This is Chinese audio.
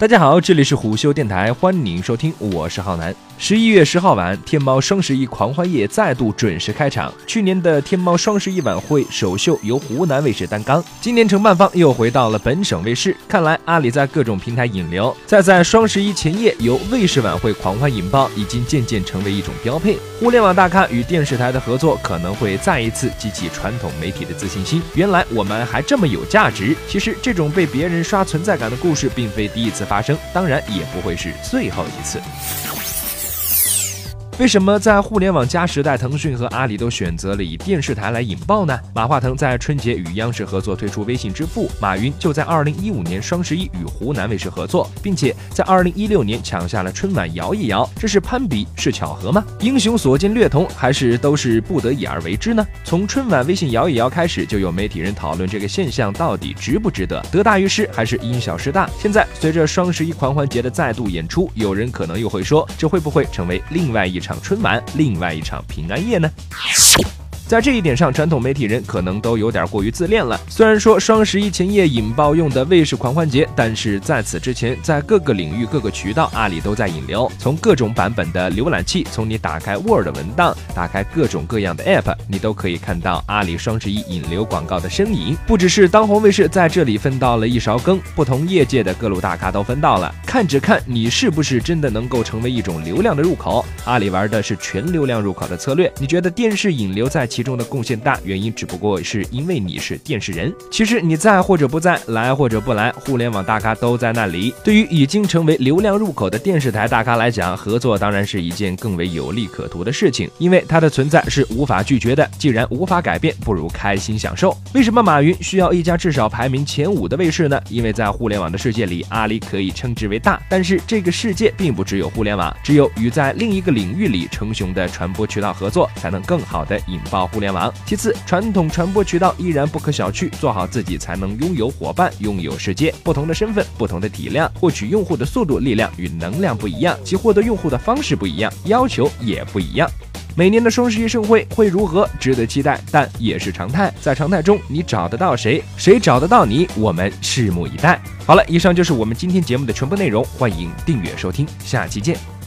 大家好，这里是虎嗅电台，欢迎收听，我是浩南。十一月十号晚，天猫双十一狂欢夜再度准时开场。去年的天猫双十一晚会首秀由湖南卫视担纲，今年承办方又回到了本省卫视。看来阿里在各种平台引流，再在双十一前夜由卫视晚会狂欢引爆，已经渐渐成为一种标配。互联网大咖与电视台的合作可能会再一次激起传统媒体的自信心。原来我们还这么有价值。其实这种被别人刷存在感的故事并非第一次发生，当然也不会是最后一次。为什么在互联网加时代，腾讯和阿里都选择了以电视台来引爆呢？马化腾在春节与央视合作推出微信支付，马云就在二零一五年双十一与湖南卫视合作，并且在二零一六年抢下了春晚摇一摇，这是攀比是巧合吗？英雄所见略同，还是都是不得已而为之呢？从春晚微信摇一摇开始，就有媒体人讨论这个现象到底值不值得，得大于失还是因小失大？现在随着双十一狂欢节的再度演出，有人可能又会说，这会不会成为另外一场？场春晚，另外一场平安夜呢？在这一点上，传统媒体人可能都有点过于自恋了。虽然说双十一前夜引爆用的卫视狂欢节，但是在此之前，在各个领域、各个渠道，阿里都在引流。从各种版本的浏览器，从你打开 Word 文档，打开各种各样的 App，你都可以看到阿里双十一引流广告的身影。不只是当红卫视在这里分到了一勺羹，不同业界的各路大咖都分到了。看只看你是不是真的能够成为一种流量的入口。阿里玩的是全流量入口的策略。你觉得电视引流在其其中的贡献大，原因只不过是因为你是电视人。其实你在或者不在，来或者不来，互联网大咖都在那里。对于已经成为流量入口的电视台大咖来讲，合作当然是一件更为有利可图的事情，因为它的存在是无法拒绝的。既然无法改变，不如开心享受。为什么马云需要一家至少排名前五的卫视呢？因为在互联网的世界里，阿里可以称之为大，但是这个世界并不只有互联网，只有与在另一个领域里称雄的传播渠道合作，才能更好的引爆互联网。其次，传统传播渠道依然不可小觑，做好自己才能拥有伙伴，拥有世界。不同的身份，不同的体量，获取用户的速度、力量与能量不一样，其获得用户的方式不一样，要求也不一样。每年的双十一盛会会如何，值得期待，但也是常态。在常态中，你找得到谁，谁找得到你，我们拭目以待。好了，以上就是我们今天节目的全部内容，欢迎订阅收听，下期见。